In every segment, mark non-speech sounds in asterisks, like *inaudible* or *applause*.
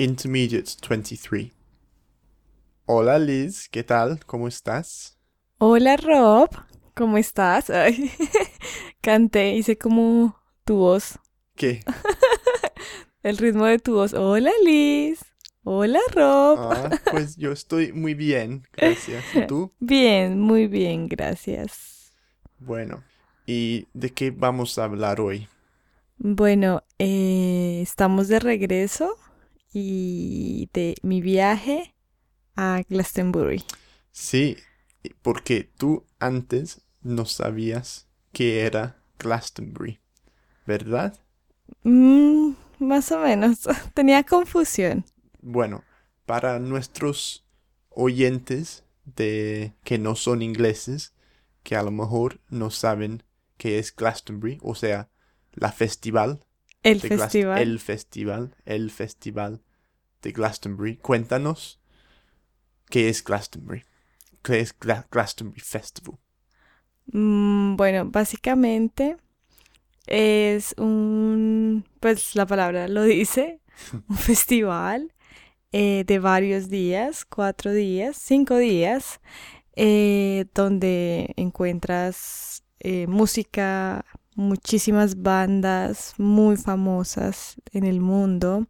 Intermediate 23. Hola Liz, ¿qué tal? ¿Cómo estás? Hola Rob, ¿cómo estás? *laughs* Ay, canté, hice como tu voz, ¿Qué? *laughs* el ritmo de tu voz. Hola Liz, hola Rob. Ah, pues yo estoy muy bien, gracias. ¿Y tú? *laughs* Bien, muy bien, gracias. Bueno, ¿y de qué vamos a hablar hoy? Bueno, eh, estamos de regreso y de mi viaje a Glastonbury. Sí, porque tú antes no sabías qué era Glastonbury, ¿verdad? Mm, más o menos, *laughs* tenía confusión. Bueno, para nuestros oyentes de que no son ingleses, que a lo mejor no saben qué es Glastonbury, o sea, la festival El de festival. el festival, el festival de Glastonbury. Cuéntanos qué es Glastonbury. ¿Qué es Gla- Glastonbury Festival? Mm, bueno, básicamente es un, pues la palabra lo dice, *laughs* un festival eh, de varios días, cuatro días, cinco días, eh, donde encuentras eh, música, muchísimas bandas muy famosas en el mundo,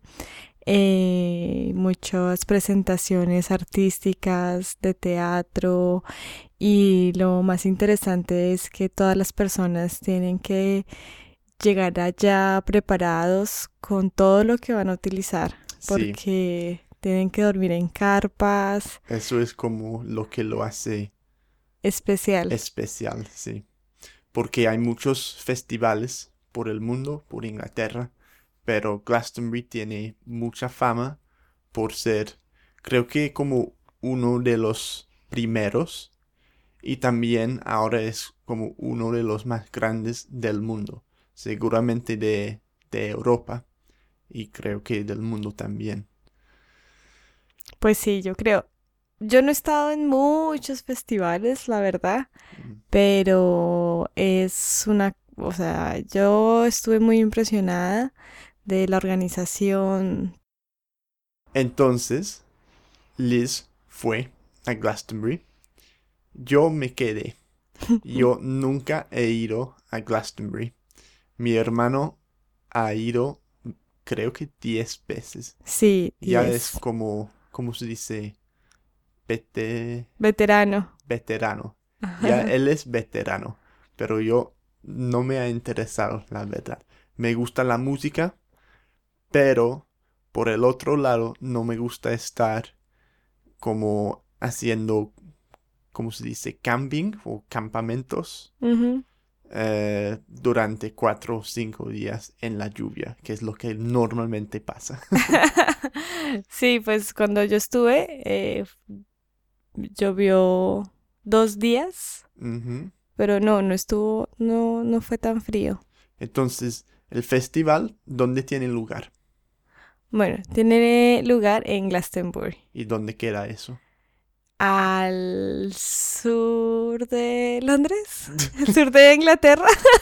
eh, muchas presentaciones artísticas de teatro y lo más interesante es que todas las personas tienen que llegar allá preparados con todo lo que van a utilizar, Sí, porque tienen que dormir en carpas eso es como lo que lo hace especial. especial, sí. Porque hay muchos festivales por el mundo, por Inglaterra, pero Glastonbury tiene mucha fama por ser, creo que como uno de los primeros y también ahora es como uno de los más grandes del mundo, seguramente de, de Europa y creo que del mundo también. Pues sí, yo creo. Yo no he estado en muchos festivales, la verdad, pero es una, o sea, yo estuve muy impresionada de la organización. Entonces, Liz fue a Glastonbury. Yo me quedé. *laughs* Yo nunca he ido a Glastonbury. Mi hermano ha ido, creo que 10 veces. Sí, Ya 10. es como, ¿cómo se dice? Vete- Veterano. veterano. *laughs* Ya él es veterano. Pero yo no me ha interesado, la verdad. Me gusta la música, pero por el otro lado no me gusta estar como haciendo, ¿cómo se dice? Camping o campamentos eh, durante cuatro o cinco días en la lluvia, que es lo que normalmente pasa. *laughs* Sí, pues cuando yo estuve, eh, llovió dos días, pero no, no estuvo, no, no fue tan frío. Entonces, el festival, ¿dónde tiene lugar? Bueno, tiene lugar en Glastonbury, ¿Y dónde queda eso? al sur de Londres, *laughs* al sur de Inglaterra, *laughs*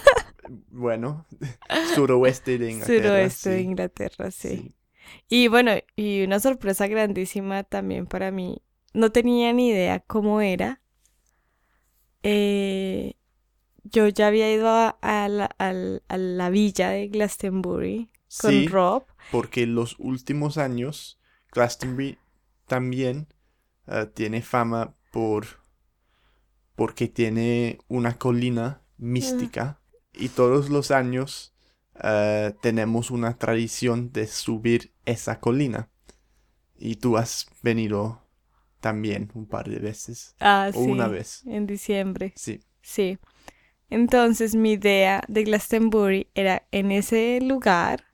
Bueno, suroeste de Inglaterra. suroeste de sí, Inglaterra, sí. sí. Y bueno, y una sorpresa grandísima también para mí. No tenía ni idea cómo era. Eh, yo ya había ido a, a la, al- a la villa de Glastonbury con Sí, Rob. porque los últimos años Glastonbury también eh, tiene fama por porque tiene una colina mística y todos los años eh, tenemos una tradición de subir esa colina y tú has venido también un par de veces Ah, o una vez en diciembre. sí Sí. Entonces mi idea de Glastonbury era en ese lugar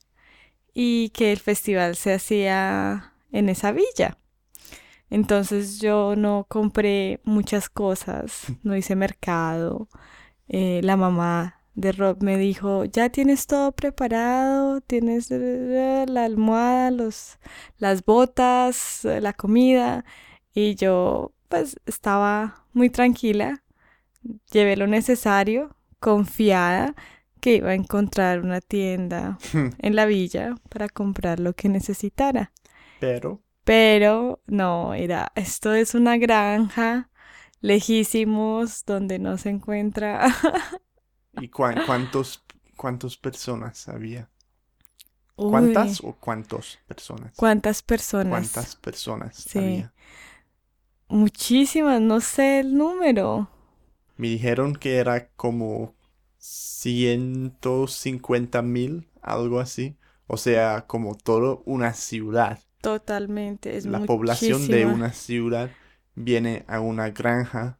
y que el festival se hacía en esa villa. Entonces yo no compré muchas cosas, *laughs* no hice mercado. Eh, la mamá de Rob me dijo, ya tienes todo preparado, tienes la almohada, los, las botas, la comida. Y yo pues estaba muy tranquila, llevé lo necesario, confiada que iba a encontrar una tienda *laughs* en la villa para comprar lo que necesitara. Pero, Pero no, era, esto es una granja lejísimos donde no se encuentra. *laughs* ¿y cuán- cuántos, cuántas personas había? Uy, ¿Cuántas o cuántos personas? ¿Cuántas personas? ¿Cuántas personas Sí. había? Muchísimas, no sé el número. Me dijeron que era como 150 mil, algo así. O sea, como todo una ciudad. Totalmente, es La población de una ciudad viene a una granja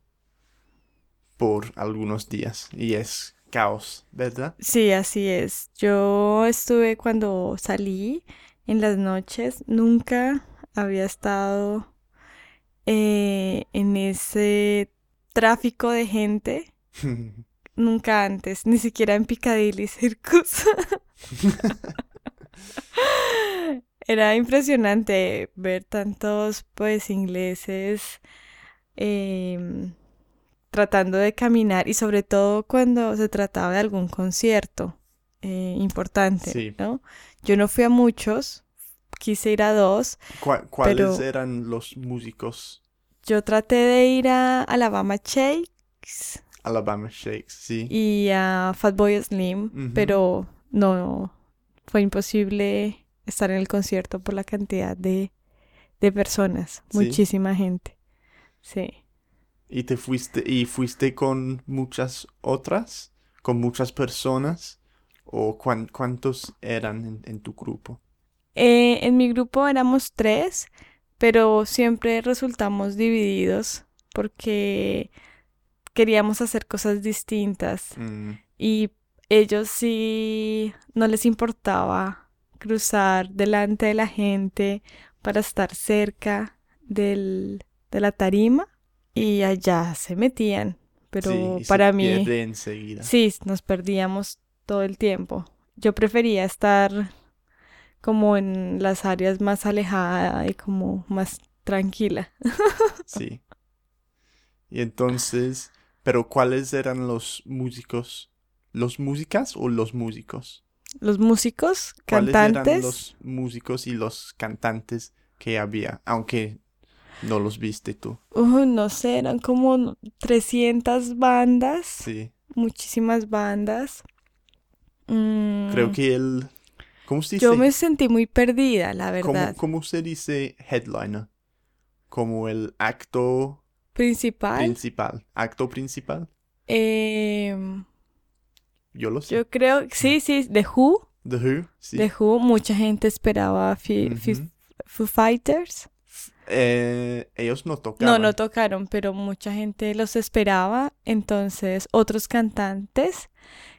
por algunos días y es caos, ¿verdad? Sí, así es. Yo estuve cuando salí en las noches, nunca había estado eh, en ese tráfico de gente, *laughs* nunca antes, ni siquiera en Piccadilly Circus. *laughs* *laughs* Era impresionante ver tantos pues ingleses em, tratando de caminar y sobre todo cuando se trataba de algún concierto eh, importante, Sí. ¿no? Yo no fui a muchos, quise ir a dos. ¿Cuá- ¿Cuáles eran los músicos? Yo traté de ir a Alabama Shakes Alabama Shakes, sí. y a Fatboy Slim, pero no fue imposible estar en el concierto por la cantidad de, de personas, Sí. muchísima gente. Sí. ¿Y te fuiste, y fuiste con muchas otras? ¿Con muchas personas? ¿O cuán- cuántos eran en, en tu grupo? Eh, en mi grupo éramos tres, pero siempre resultamos divididos porque queríamos hacer cosas distintas Mm, y ellos sí no les importaba cruzar delante de la gente para estar cerca del, de la tarima y allá se metían, pero sí, y se para mí enseguida. Sí, nos perdíamos todo el tiempo. Yo prefería estar como en las áreas más alejadas y como más tranquila. *laughs* Sí. Y entonces, ¿pero cuáles eran los músicos? ¿Los músicas o los músicos? Los músicos, ¿Cuáles eran cantantes, los músicos y los cantantes que había? Aunque no los viste tú. uh, no sé, eran como 300 bandas, Sí. muchísimas bandas. Creo Mm, que el... ¿Cómo se dice? yo me sentí muy perdida, la ¿Cómo, verdad. cómo se dice headliner? Como el acto Principal, principal. ¿Acto principal? em, Yo lo sé. yo creo, sí, sí, The Who, The Who, sí. The Who, mucha gente esperaba Fi-. Foo Fighters. Eh, ellos no No, tocaban. no tocaron, pero mucha gente los esperaba. Entonces, otros cantantes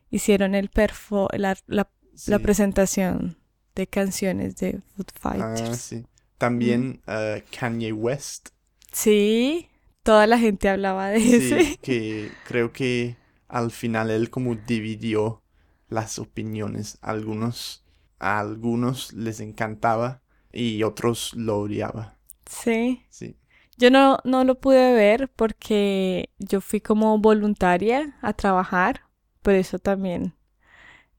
hicieron el perfo la, la- la presentación de canciones de Foo Ah, Fighters. sí. También eh, Kanye West. Sí, toda la gente hablaba de Sí, ese. que creo que al final él como dividió las opiniones. Algunos, a algunos les encantaba y otros lo odiaba. Sí. Sí. Yo no, no lo pude ver porque yo fui como voluntaria a trabajar, por eso también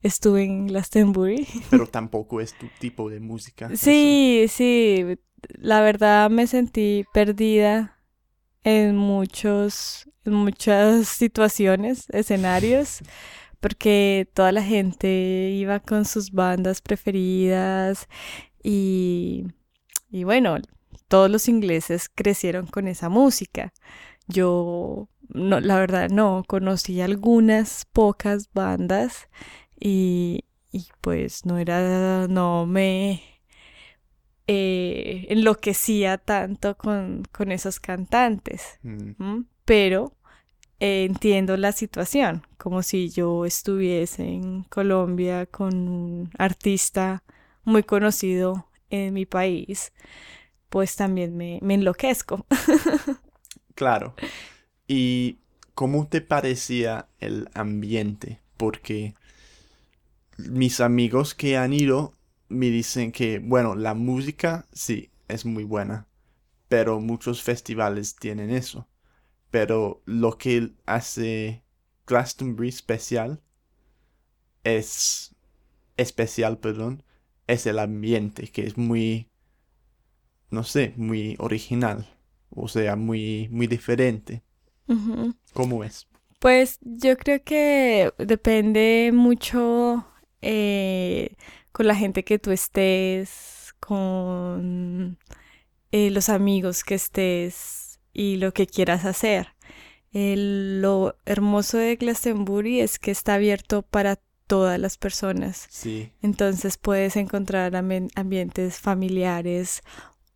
estuve en Glastonbury. *laughs* Pero tampoco es tu tipo de música. eso. Sí, sí, la verdad me sentí perdida en muchos, en muchas *laughs* situaciones, escenarios, porque toda la gente iba con sus bandas preferidas y, y bueno, todos los ingleses crecieron con esa música. Yo, no, la verdad, no, conocí algunas pocas bandas y, y pues no era, no me eh, enloquecía tanto con, con esos cantantes, Mm, pero eh, entiendo la situación, como si yo estuviese en Colombia con un artista muy conocido en mi país, pues también me, me enloquezco. *laughs* Claro. ¿Y cómo te parecía el ambiente? Porque mis amigos que han ido me dicen que, bueno, la música sí es muy buena, pero muchos festivales tienen eso. Pero lo que hace Glastonbury especial es especial, perdón, es el ambiente, que es muy no sé, muy original, o sea, muy, muy diferente. Ujú. ¿Cómo es? Pues yo creo que depende mucho eh, con la gente que tú estés, con eh, los amigos que estés y lo que quieras hacer. El- lo hermoso de Glastonbury es que está abierto para todas las personas. Sí, Entonces puedes encontrar ambi- ambientes familiares,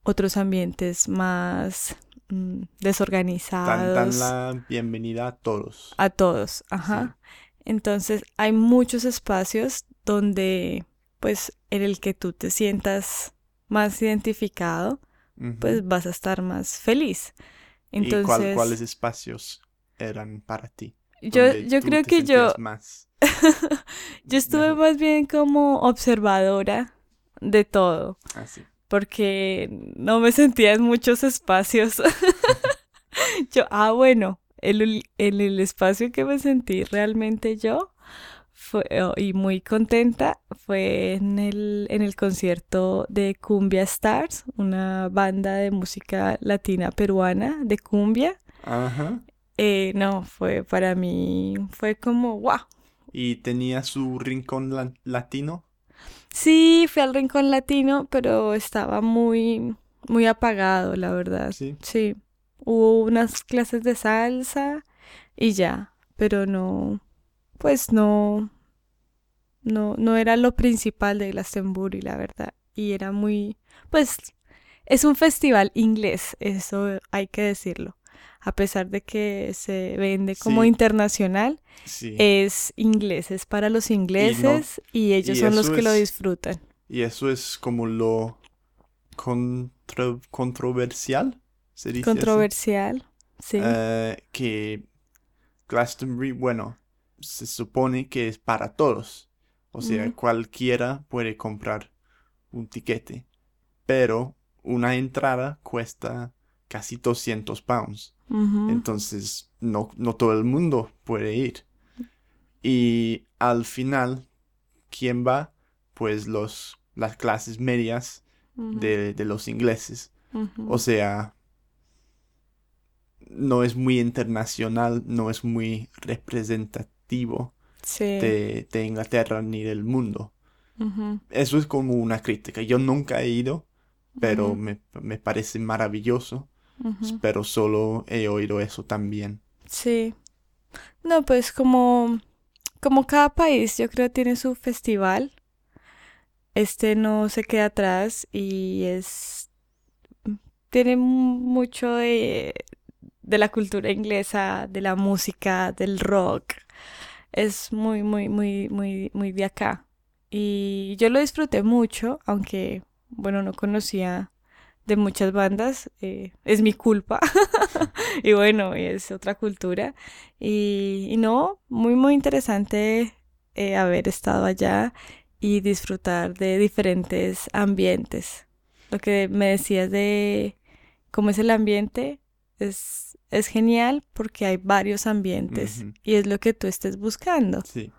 otros ambientes más mm, dan, dan desorganizados, la bienvenida a todos. a todos, ajá. Entonces hay muchos espacios donde, pues, en el que tú te sientas más identificado, pues vas a estar más feliz. ¿Y cuál- Entonces, cuáles espacios eran para ti? yo, yo creo que yo, más *laughs* yo estuve más bien como observadora de todo. Así. porque no me sentía en muchos espacios. *laughs* Yo, ah, bueno, el, en el espacio que me sentí realmente yo fue, oh, y muy contenta fue en el, en el concierto de Cumbia Stars, una banda de música latina peruana de cumbia. Ajá. Eh, no, fue para mí, fue como, wow. ¿Y tenía su rincón la- latino? Sí, fui al Rincón Latino, pero estaba muy, muy apagado, la verdad. Sí. Sí, hubo unas clases de salsa y ya, pero no, pues no, no, no era lo principal de Glastonbury, la verdad. Y era muy, pues, es un festival inglés, eso hay que decirlo. A pesar de que se vende como Sí. internacional, Sí. es inglés, es para los ingleses y ellos y son los que lo disfrutan. Y eso es como lo contro- controversial, se dice así? Controversial, sí. Eh, que Glastonbury, bueno, se supone que es para todos. O sea, cualquiera puede comprar un tiquete. Pero una entrada cuesta casi 200 pounds. Entonces, no, no todo el mundo puede ir. Y al final, ¿quién va? Pues los, las clases medias de, de los ingleses. O sea, no es muy internacional, no es muy representativo Sí. de, de Inglaterra ni del mundo. Eso es como una crítica. Yo nunca he ido, pero me, me parece maravilloso. Pero solo he oído eso también. Sí. No, pues como, como cada país, yo creo tiene su festival. Este no se queda atrás y es tiene mu- mucho de, de la cultura inglesa, de la música, del rock. Es muy, muy, muy, muy, muy de acá. Y yo lo disfruté mucho, aunque, bueno, no conocía de muchas bandas. eh, es mi culpa. *laughs* y bueno, es otra cultura. Y, no, muy, muy interesante eh, haber estado allá y disfrutar de diferentes ambientes. Lo que me decías de cómo es el ambiente es, es genial porque hay varios ambientes y es lo que tú estés buscando. Sí.